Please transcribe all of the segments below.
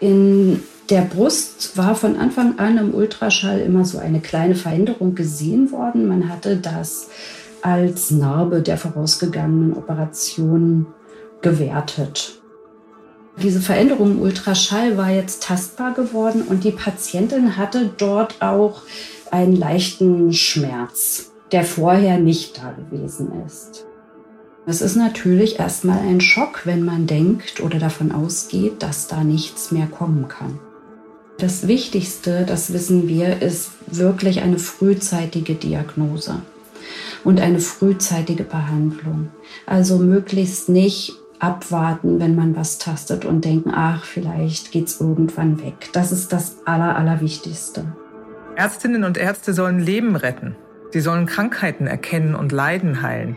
In der Brust war von Anfang an im Ultraschall immer so eine kleine Veränderung gesehen worden. Man hatte das als Narbe der vorausgegangenen Operation gewertet. Diese Veränderung im Ultraschall war jetzt tastbar geworden und die Patientin hatte dort auch einen leichten Schmerz, der vorher nicht da gewesen ist. Es ist natürlich erstmal ein Schock, wenn man denkt oder davon ausgeht, dass da nichts mehr kommen kann. Das Wichtigste, das wissen wir, ist wirklich eine frühzeitige Diagnose und eine frühzeitige Behandlung. Also möglichst nicht abwarten, wenn man was tastet und denken, ach, vielleicht geht's irgendwann weg. Das ist das Aller, Allerwichtigste. Ärztinnen und Ärzte sollen Leben retten. Sie sollen Krankheiten erkennen und Leiden heilen.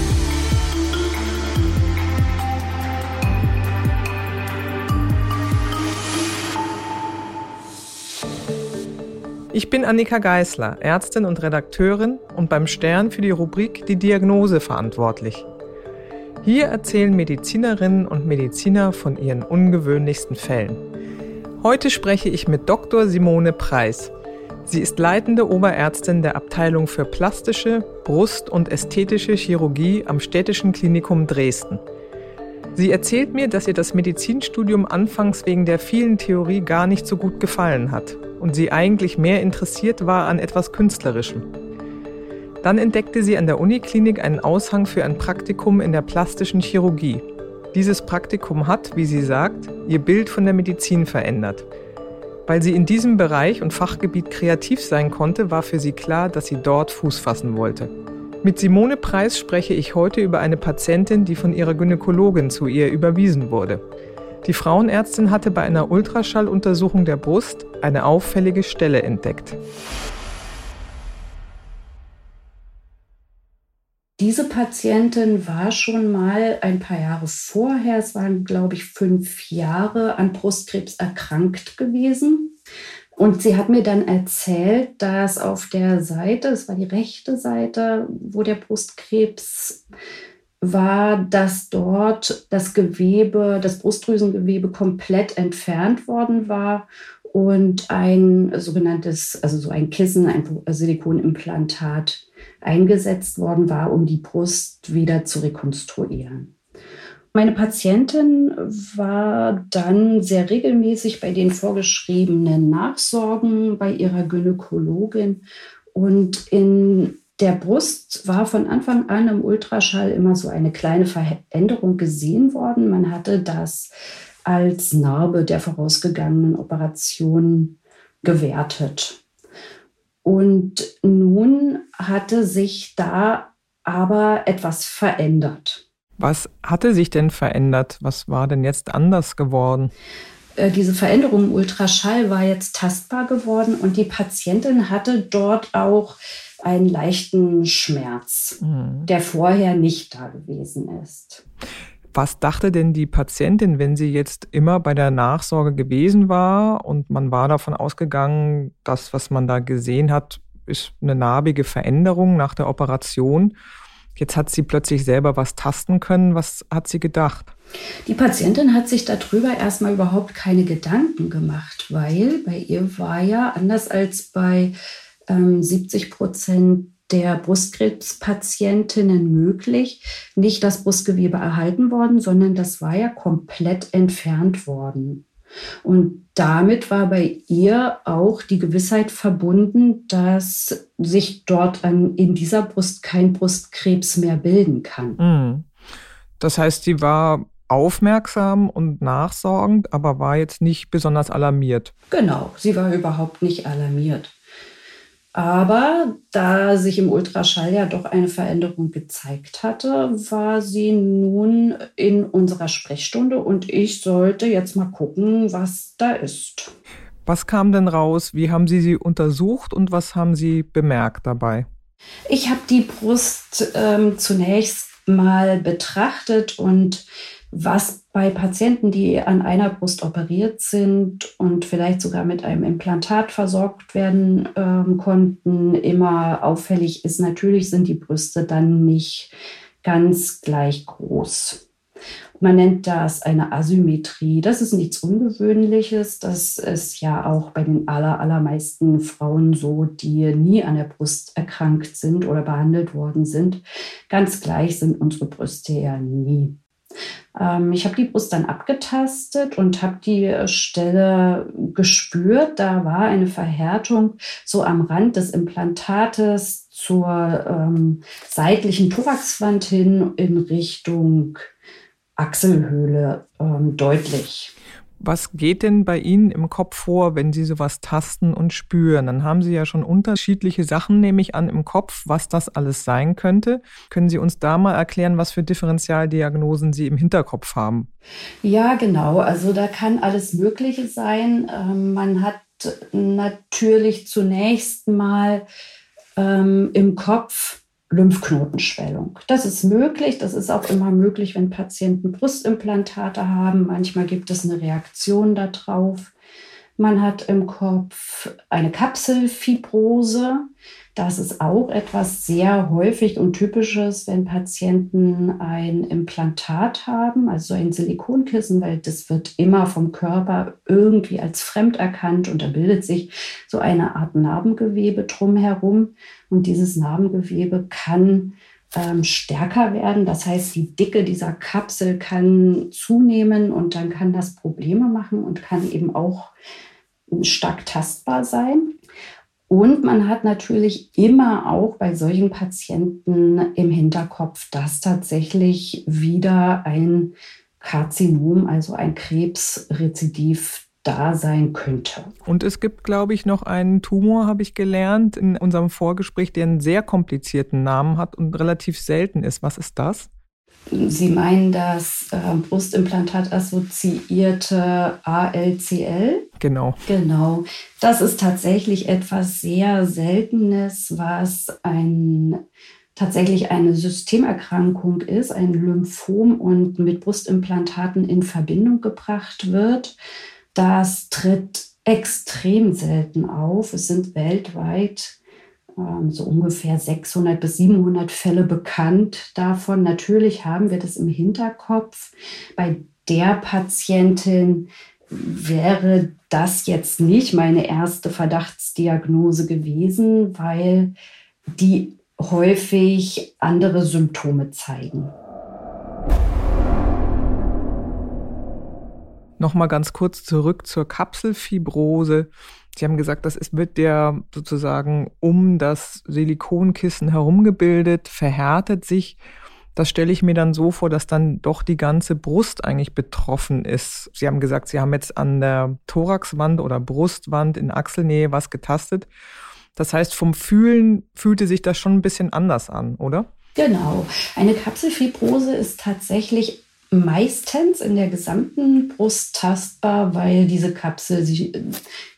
Ich bin Annika Geißler, Ärztin und Redakteurin und beim Stern für die Rubrik Die Diagnose verantwortlich. Hier erzählen Medizinerinnen und Mediziner von ihren ungewöhnlichsten Fällen. Heute spreche ich mit Dr. Simone Preis. Sie ist leitende Oberärztin der Abteilung für plastische, Brust- und ästhetische Chirurgie am Städtischen Klinikum Dresden. Sie erzählt mir, dass ihr das Medizinstudium anfangs wegen der vielen Theorie gar nicht so gut gefallen hat und sie eigentlich mehr interessiert war an etwas Künstlerischem. Dann entdeckte sie an der Uniklinik einen Aushang für ein Praktikum in der plastischen Chirurgie. Dieses Praktikum hat, wie sie sagt, ihr Bild von der Medizin verändert. Weil sie in diesem Bereich und Fachgebiet kreativ sein konnte, war für sie klar, dass sie dort Fuß fassen wollte. Mit Simone Preis spreche ich heute über eine Patientin, die von ihrer Gynäkologin zu ihr überwiesen wurde. Die Frauenärztin hatte bei einer Ultraschalluntersuchung der Brust eine auffällige Stelle entdeckt. Diese Patientin war schon mal ein paar Jahre vorher, es waren glaube ich fünf Jahre, an Brustkrebs erkrankt gewesen. Und sie hat mir dann erzählt, dass auf der Seite, es war die rechte Seite, wo der Brustkrebs war, dass dort das Gewebe, das Brustdrüsengewebe komplett entfernt worden war und ein sogenanntes, also so ein Kissen, ein Silikonimplantat eingesetzt worden war, um die Brust wieder zu rekonstruieren. Meine Patientin war dann sehr regelmäßig bei den vorgeschriebenen Nachsorgen bei ihrer Gynäkologin und in der Brust war von Anfang an im Ultraschall immer so eine kleine Veränderung gesehen worden. Man hatte das als Narbe der vorausgegangenen Operation gewertet. Und nun hatte sich da aber etwas verändert. Was hatte sich denn verändert? Was war denn jetzt anders geworden? Äh, diese Veränderung im Ultraschall war jetzt tastbar geworden und die Patientin hatte dort auch einen leichten Schmerz, mhm. der vorher nicht da gewesen ist. Was dachte denn die Patientin, wenn sie jetzt immer bei der Nachsorge gewesen war und man war davon ausgegangen, das, was man da gesehen hat, ist eine narbige Veränderung nach der Operation Jetzt hat sie plötzlich selber was tasten können. Was hat sie gedacht? Die Patientin hat sich darüber erstmal überhaupt keine Gedanken gemacht, weil bei ihr war ja anders als bei ähm, 70 Prozent der Brustkrebspatientinnen möglich, nicht das Brustgewebe erhalten worden, sondern das war ja komplett entfernt worden. Und damit war bei ihr auch die Gewissheit verbunden, dass sich dort an, in dieser Brust kein Brustkrebs mehr bilden kann. Mhm. Das heißt, sie war aufmerksam und nachsorgend, aber war jetzt nicht besonders alarmiert. Genau, sie war überhaupt nicht alarmiert. Aber da sich im Ultraschall ja doch eine Veränderung gezeigt hatte, war sie nun in unserer Sprechstunde und ich sollte jetzt mal gucken, was da ist. Was kam denn raus? Wie haben Sie sie untersucht und was haben Sie bemerkt dabei? Ich habe die Brust ähm, zunächst mal betrachtet und was bei Patienten, die an einer Brust operiert sind und vielleicht sogar mit einem Implantat versorgt werden ähm, konnten, immer auffällig ist, natürlich sind die Brüste dann nicht ganz gleich groß. Man nennt das eine Asymmetrie. Das ist nichts Ungewöhnliches. Das ist ja auch bei den aller, allermeisten Frauen so, die nie an der Brust erkrankt sind oder behandelt worden sind. Ganz gleich sind unsere Brüste ja nie. Ähm, ich habe die Brust dann abgetastet und habe die Stelle gespürt. Da war eine Verhärtung so am Rand des Implantates zur ähm, seitlichen Thoraxwand hin in Richtung Achselhöhle ähm, deutlich. Was geht denn bei Ihnen im Kopf vor, wenn Sie sowas tasten und spüren? Dann haben Sie ja schon unterschiedliche Sachen, nehme ich an, im Kopf, was das alles sein könnte. Können Sie uns da mal erklären, was für Differentialdiagnosen Sie im Hinterkopf haben? Ja, genau. Also da kann alles Mögliche sein. Ähm, man hat natürlich zunächst mal ähm, im Kopf Lymphknotenschwellung. Das ist möglich. Das ist auch immer möglich, wenn Patienten Brustimplantate haben. Manchmal gibt es eine Reaktion darauf. Man hat im Kopf eine Kapselfibrose. Das ist auch etwas sehr häufig und typisches, wenn Patienten ein Implantat haben, also ein Silikonkissen, weil das wird immer vom Körper irgendwie als fremd erkannt und da bildet sich so eine Art Narbengewebe drumherum. Und dieses Narbengewebe kann ähm, stärker werden. Das heißt, die Dicke dieser Kapsel kann zunehmen und dann kann das Probleme machen und kann eben auch stark tastbar sein. Und man hat natürlich immer auch bei solchen Patienten im Hinterkopf, dass tatsächlich wieder ein Karzinom, also ein Krebsrezidiv da sein könnte. Und es gibt, glaube ich, noch einen Tumor, habe ich gelernt, in unserem Vorgespräch, der einen sehr komplizierten Namen hat und relativ selten ist. Was ist das? Sie meinen das äh, Brustimplantat assoziierte ALCL? Genau. Genau. Das ist tatsächlich etwas sehr Seltenes, was ein tatsächlich eine Systemerkrankung ist, ein Lymphom und mit Brustimplantaten in Verbindung gebracht wird. Das tritt extrem selten auf. Es sind weltweit so ungefähr 600 bis 700 Fälle bekannt davon. Natürlich haben wir das im Hinterkopf. Bei der Patientin wäre das jetzt nicht meine erste Verdachtsdiagnose gewesen, weil die häufig andere Symptome zeigen. Nochmal ganz kurz zurück zur Kapselfibrose. Sie haben gesagt, das ist, wird der sozusagen um das Silikonkissen herumgebildet, verhärtet sich. Das stelle ich mir dann so vor, dass dann doch die ganze Brust eigentlich betroffen ist. Sie haben gesagt, Sie haben jetzt an der Thoraxwand oder Brustwand in Achselnähe was getastet. Das heißt, vom Fühlen fühlte sich das schon ein bisschen anders an, oder? Genau. Eine Kapselfibrose ist tatsächlich meistens in der gesamten Brust tastbar, weil diese Kapsel, Sie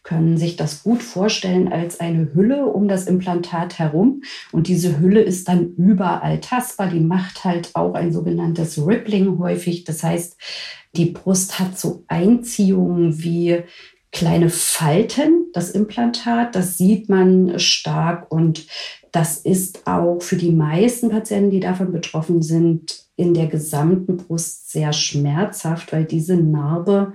können sich das gut vorstellen als eine Hülle um das Implantat herum. Und diese Hülle ist dann überall tastbar. Die macht halt auch ein sogenanntes Rippling häufig. Das heißt, die Brust hat so Einziehungen wie kleine Falten, das Implantat. Das sieht man stark und das ist auch für die meisten Patienten, die davon betroffen sind, in der gesamten Brust sehr schmerzhaft, weil diese Narbe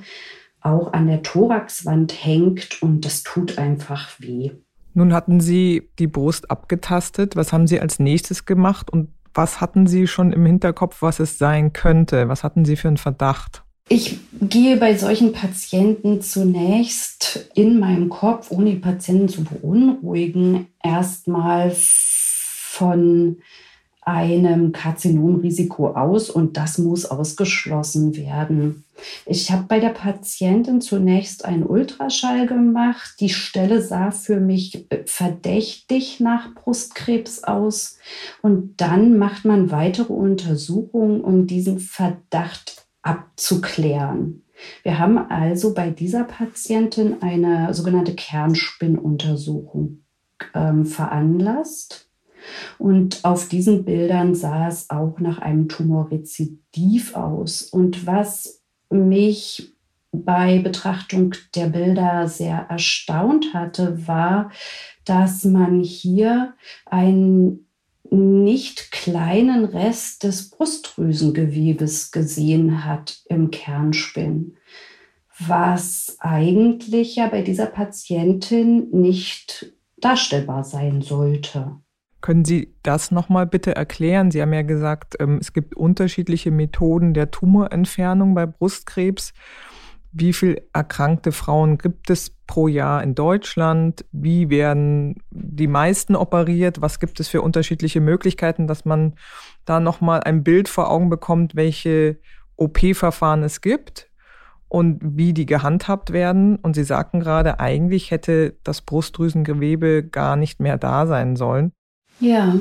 auch an der Thoraxwand hängt und das tut einfach weh. Nun hatten Sie die Brust abgetastet. Was haben Sie als nächstes gemacht und was hatten Sie schon im Hinterkopf, was es sein könnte? Was hatten Sie für einen Verdacht? Ich gehe bei solchen Patienten zunächst in meinem Kopf, ohne die Patienten zu beunruhigen, erstmal von einem Karzinomrisiko aus und das muss ausgeschlossen werden. Ich habe bei der Patientin zunächst einen Ultraschall gemacht. Die Stelle sah für mich verdächtig nach Brustkrebs aus und dann macht man weitere Untersuchungen, um diesen Verdacht abzuklären. Wir haben also bei dieser Patientin eine sogenannte Kernspinnuntersuchung ähm, veranlasst. Und auf diesen Bildern sah es auch nach einem Tumorrezidiv aus. Und was mich bei Betrachtung der Bilder sehr erstaunt hatte, war, dass man hier einen nicht kleinen Rest des Brustdrüsengewebes gesehen hat im Kernspinn, was eigentlich ja bei dieser Patientin nicht darstellbar sein sollte. Können Sie das nochmal bitte erklären? Sie haben ja gesagt, ähm, es gibt unterschiedliche Methoden der Tumorentfernung bei Brustkrebs. Wie viele erkrankte Frauen gibt es pro Jahr in Deutschland? Wie werden die meisten operiert? Was gibt es für unterschiedliche Möglichkeiten, dass man da nochmal ein Bild vor Augen bekommt, welche OP-Verfahren es gibt und wie die gehandhabt werden? Und Sie sagten gerade, eigentlich hätte das Brustdrüsengewebe gar nicht mehr da sein sollen. Ja,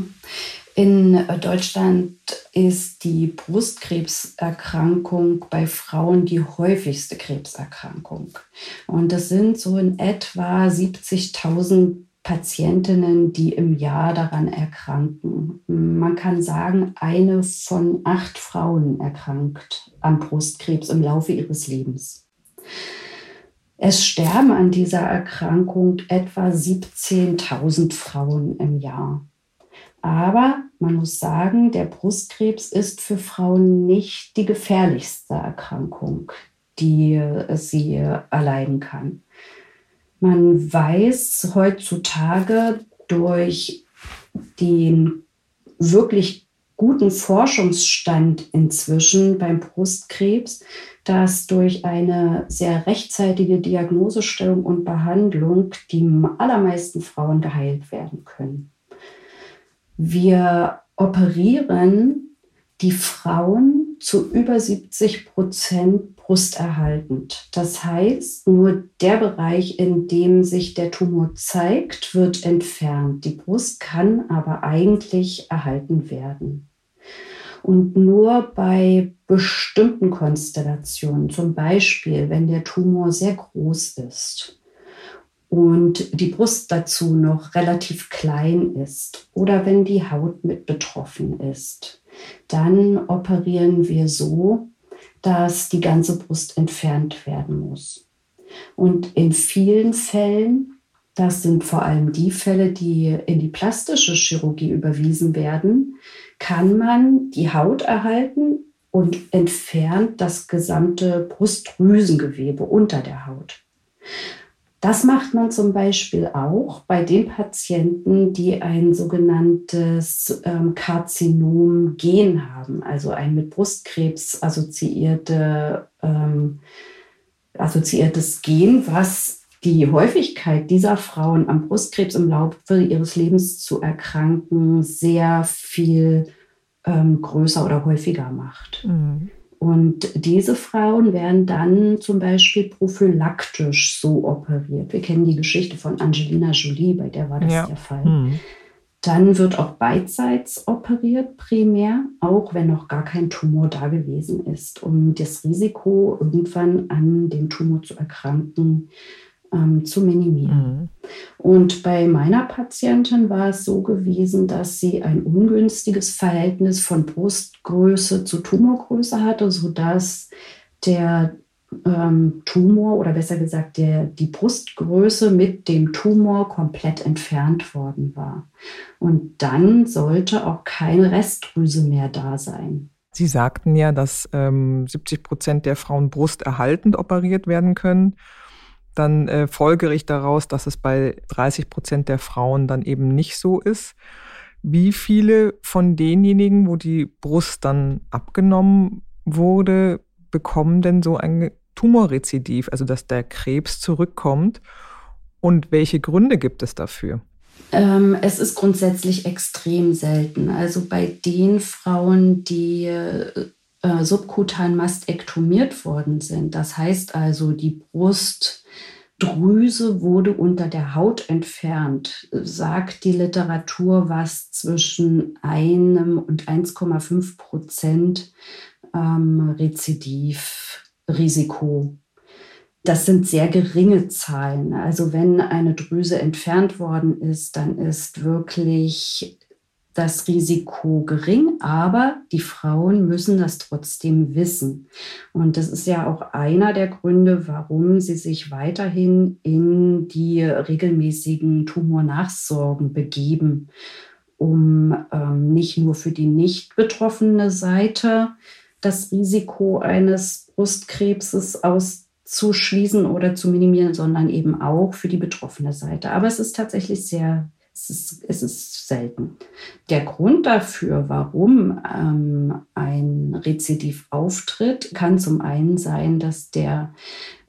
in Deutschland ist die Brustkrebserkrankung bei Frauen die häufigste Krebserkrankung. Und das sind so in etwa 70.000 Patientinnen, die im Jahr daran erkranken. Man kann sagen, eine von acht Frauen erkrankt an Brustkrebs im Laufe ihres Lebens. Es sterben an dieser Erkrankung etwa 17.000 Frauen im Jahr. Aber man muss sagen, der Brustkrebs ist für Frauen nicht die gefährlichste Erkrankung, die sie erleiden kann. Man weiß heutzutage durch den wirklich guten Forschungsstand inzwischen beim Brustkrebs, dass durch eine sehr rechtzeitige Diagnosestellung und Behandlung die allermeisten Frauen geheilt werden können. Wir operieren die Frauen zu über 70 Prozent brusterhaltend. Das heißt, nur der Bereich, in dem sich der Tumor zeigt, wird entfernt. Die Brust kann aber eigentlich erhalten werden. Und nur bei bestimmten Konstellationen, zum Beispiel wenn der Tumor sehr groß ist und die Brust dazu noch relativ klein ist oder wenn die Haut mit betroffen ist, dann operieren wir so, dass die ganze Brust entfernt werden muss. Und in vielen Fällen, das sind vor allem die Fälle, die in die plastische Chirurgie überwiesen werden, kann man die Haut erhalten und entfernt das gesamte Brustdrüsengewebe unter der Haut. Das macht man zum Beispiel auch bei den Patienten, die ein sogenanntes ähm, Karzinom-Gen haben, also ein mit Brustkrebs assoziierte, ähm, assoziiertes Gen, was die Häufigkeit dieser Frauen am Brustkrebs im Laufe ihres Lebens zu erkranken sehr viel ähm, größer oder häufiger macht. Mhm. Und diese Frauen werden dann zum Beispiel prophylaktisch so operiert. Wir kennen die Geschichte von Angelina Jolie, bei der war das ja. der Fall. Hm. Dann wird auch beidseits operiert, primär, auch wenn noch gar kein Tumor da gewesen ist, um das Risiko, irgendwann an dem Tumor zu erkranken, ähm, zu minimieren. Mhm. Und bei meiner Patientin war es so gewesen, dass sie ein ungünstiges Verhältnis von Brustgröße zu Tumorgröße hatte, sodass der ähm, Tumor oder besser gesagt der, die Brustgröße mit dem Tumor komplett entfernt worden war. Und dann sollte auch keine Restdrüse mehr da sein. Sie sagten ja, dass ähm, 70 Prozent der Frauen brusterhaltend operiert werden können dann äh, folgere ich daraus, dass es bei 30 Prozent der Frauen dann eben nicht so ist. Wie viele von denjenigen, wo die Brust dann abgenommen wurde, bekommen denn so ein Tumorrezidiv, also dass der Krebs zurückkommt? Und welche Gründe gibt es dafür? Ähm, es ist grundsätzlich extrem selten. Also bei den Frauen, die äh, subkutan mastektomiert worden sind. Das heißt also, die Brustdrüse wurde unter der Haut entfernt, sagt die Literatur, was zwischen einem und 1,5 Prozent ähm, Rezidivrisiko das sind sehr geringe Zahlen. Also wenn eine Drüse entfernt worden ist, dann ist wirklich das Risiko gering, aber die Frauen müssen das trotzdem wissen. Und das ist ja auch einer der Gründe, warum sie sich weiterhin in die regelmäßigen Tumornachsorgen begeben, um ähm, nicht nur für die nicht betroffene Seite das Risiko eines Brustkrebses auszuschließen oder zu minimieren, sondern eben auch für die betroffene Seite. Aber es ist tatsächlich sehr es ist, es ist selten. Der Grund dafür, warum ähm, ein Rezidiv auftritt, kann zum einen sein, dass der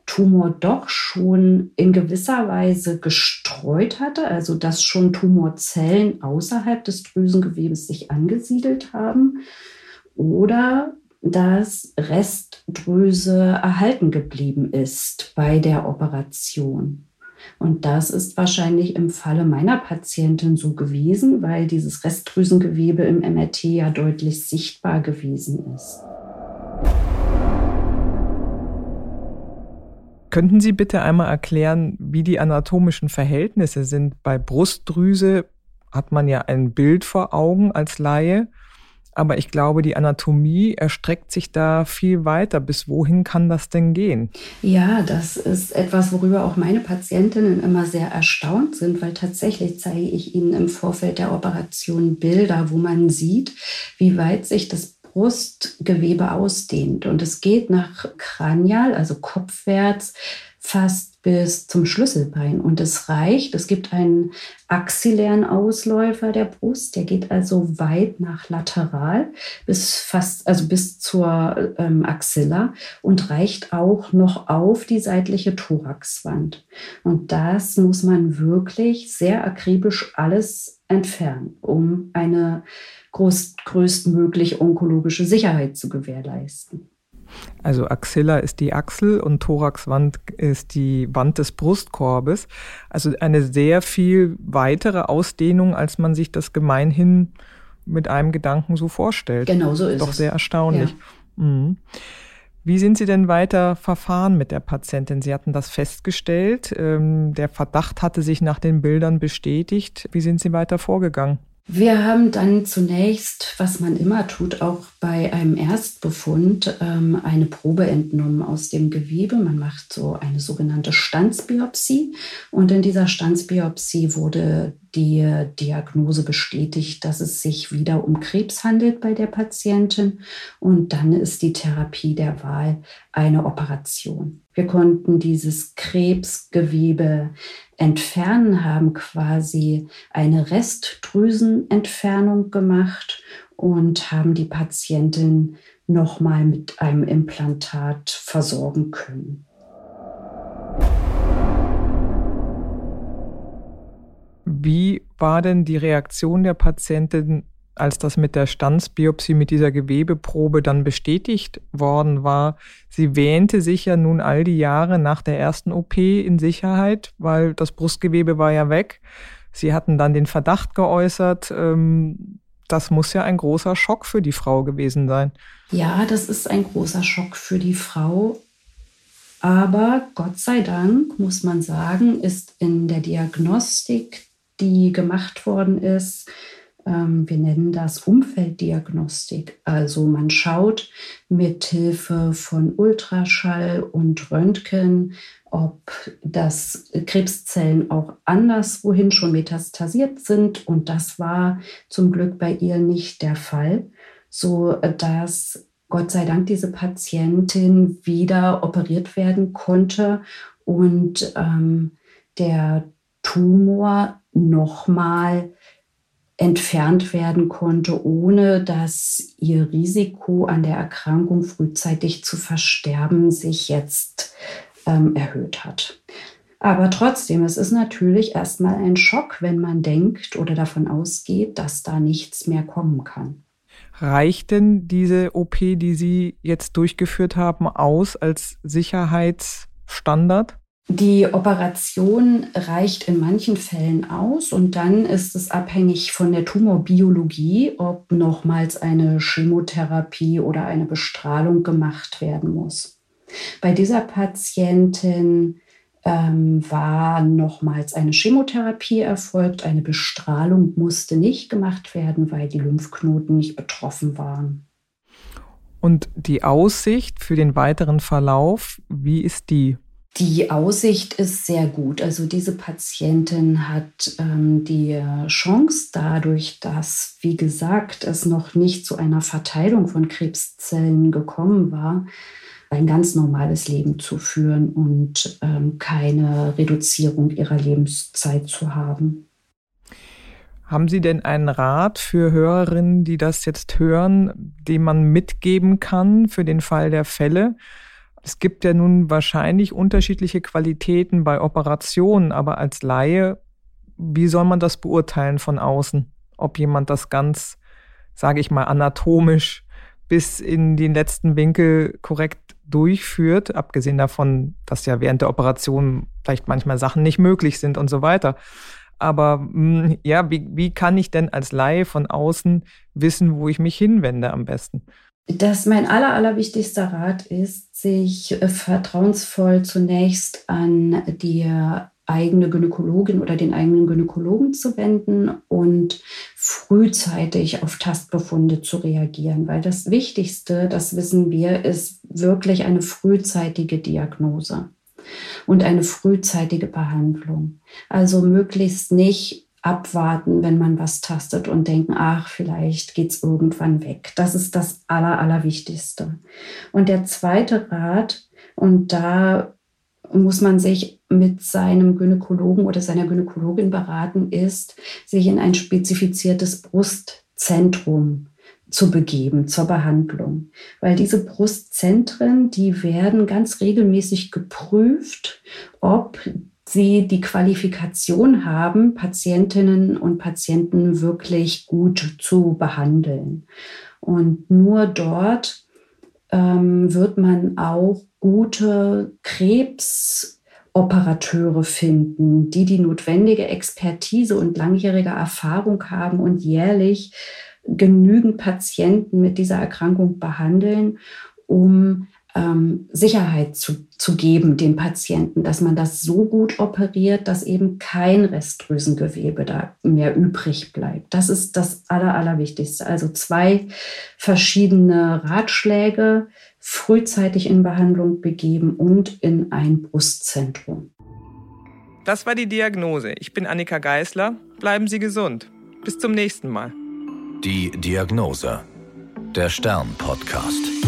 Tumor doch schon in gewisser Weise gestreut hatte, also dass schon Tumorzellen außerhalb des Drüsengewebes sich angesiedelt haben oder dass Restdrüse erhalten geblieben ist bei der Operation. Und das ist wahrscheinlich im Falle meiner Patientin so gewesen, weil dieses Restdrüsengewebe im MRT ja deutlich sichtbar gewesen ist. Könnten Sie bitte einmal erklären, wie die anatomischen Verhältnisse sind? Bei Brustdrüse hat man ja ein Bild vor Augen als Laie. Aber ich glaube, die Anatomie erstreckt sich da viel weiter. Bis wohin kann das denn gehen? Ja, das ist etwas, worüber auch meine Patientinnen immer sehr erstaunt sind, weil tatsächlich zeige ich ihnen im Vorfeld der Operation Bilder, wo man sieht, wie weit sich das Brustgewebe ausdehnt. Und es geht nach Kranial, also kopfwärts, fast bis zum Schlüsselbein. Und es reicht, es gibt einen axillären Ausläufer der Brust, der geht also weit nach lateral bis fast, also bis zur ähm, Axilla und reicht auch noch auf die seitliche Thoraxwand. Und das muss man wirklich sehr akribisch alles entfernen, um eine groß, größtmögliche onkologische Sicherheit zu gewährleisten. Also Axilla ist die Achsel und Thoraxwand ist die Wand des Brustkorbes. Also eine sehr viel weitere Ausdehnung, als man sich das gemeinhin mit einem Gedanken so vorstellt. Genau so ist Doch es. sehr erstaunlich. Ja. Mhm. Wie sind Sie denn weiter verfahren mit der Patientin? Sie hatten das festgestellt. Ähm, der Verdacht hatte sich nach den Bildern bestätigt. Wie sind Sie weiter vorgegangen? Wir haben dann zunächst, was man immer tut, auch bei einem Erstbefund, ähm, eine Probe entnommen aus dem Gewebe. Man macht so eine sogenannte Stanzbiopsie. Und in dieser Stanzbiopsie wurde die Diagnose bestätigt, dass es sich wieder um Krebs handelt bei der Patientin. Und dann ist die Therapie der Wahl eine Operation. Wir konnten dieses Krebsgewebe entfernen, haben quasi eine Restdrüsenentfernung gemacht und haben die Patientin nochmal mit einem Implantat versorgen können. Wie war denn die Reaktion der Patientin, als das mit der Stanzbiopsie, mit dieser Gewebeprobe dann bestätigt worden war? Sie wähnte sich ja nun all die Jahre nach der ersten OP in Sicherheit, weil das Brustgewebe war ja weg. Sie hatten dann den Verdacht geäußert, ähm, das muss ja ein großer Schock für die Frau gewesen sein. Ja, das ist ein großer Schock für die Frau. Aber Gott sei Dank, muss man sagen, ist in der Diagnostik die gemacht worden ist. Ähm, wir nennen das Umfelddiagnostik. Also man schaut mit Hilfe von Ultraschall und Röntgen, ob das Krebszellen auch anderswohin schon metastasiert sind. Und das war zum Glück bei ihr nicht der Fall, so dass Gott sei Dank diese Patientin wieder operiert werden konnte und ähm, der Tumor nochmal entfernt werden konnte, ohne dass ihr Risiko an der Erkrankung frühzeitig zu versterben sich jetzt ähm, erhöht hat. Aber trotzdem, es ist natürlich erstmal ein Schock, wenn man denkt oder davon ausgeht, dass da nichts mehr kommen kann. Reicht denn diese OP, die Sie jetzt durchgeführt haben, aus als Sicherheitsstandard? Die Operation reicht in manchen Fällen aus und dann ist es abhängig von der Tumorbiologie, ob nochmals eine Chemotherapie oder eine Bestrahlung gemacht werden muss. Bei dieser Patientin ähm, war nochmals eine Chemotherapie erfolgt. Eine Bestrahlung musste nicht gemacht werden, weil die Lymphknoten nicht betroffen waren. Und die Aussicht für den weiteren Verlauf, wie ist die? Die Aussicht ist sehr gut. Also diese Patientin hat ähm, die Chance dadurch, dass, wie gesagt, es noch nicht zu einer Verteilung von Krebszellen gekommen war, ein ganz normales Leben zu führen und ähm, keine Reduzierung ihrer Lebenszeit zu haben. Haben Sie denn einen Rat für Hörerinnen, die das jetzt hören, den man mitgeben kann für den Fall der Fälle? Es gibt ja nun wahrscheinlich unterschiedliche Qualitäten bei Operationen, aber als Laie, wie soll man das beurteilen von außen? Ob jemand das ganz, sage ich mal, anatomisch bis in den letzten Winkel korrekt durchführt, abgesehen davon, dass ja während der Operation vielleicht manchmal Sachen nicht möglich sind und so weiter. Aber hm, ja, wie, wie kann ich denn als Laie von außen wissen, wo ich mich hinwende am besten? Dass mein aller, allerwichtigster Rat ist, sich äh, vertrauensvoll zunächst an die eigene Gynäkologin oder den eigenen Gynäkologen zu wenden und frühzeitig auf Tastbefunde zu reagieren, weil das Wichtigste, das wissen wir, ist wirklich eine frühzeitige Diagnose und eine frühzeitige Behandlung. Also möglichst nicht abwarten, wenn man was tastet und denken, ach, vielleicht geht es irgendwann weg. Das ist das Aller, Allerwichtigste. Und der zweite Rat, und da muss man sich mit seinem Gynäkologen oder seiner Gynäkologin beraten, ist, sich in ein spezifiziertes Brustzentrum zu begeben zur Behandlung. Weil diese Brustzentren, die werden ganz regelmäßig geprüft, ob sie die Qualifikation haben, Patientinnen und Patienten wirklich gut zu behandeln. Und nur dort ähm, wird man auch gute Krebsoperateure finden, die die notwendige Expertise und langjährige Erfahrung haben und jährlich genügend Patienten mit dieser Erkrankung behandeln, um ähm, Sicherheit zu, zu geben dem Patienten, dass man das so gut operiert, dass eben kein Restdrüsengewebe da mehr übrig bleibt. Das ist das Aller, Allerwichtigste. Also zwei verschiedene Ratschläge, frühzeitig in Behandlung begeben und in ein Brustzentrum. Das war die Diagnose. Ich bin Annika Geißler. Bleiben Sie gesund. Bis zum nächsten Mal. Die Diagnose. Der Stern-Podcast.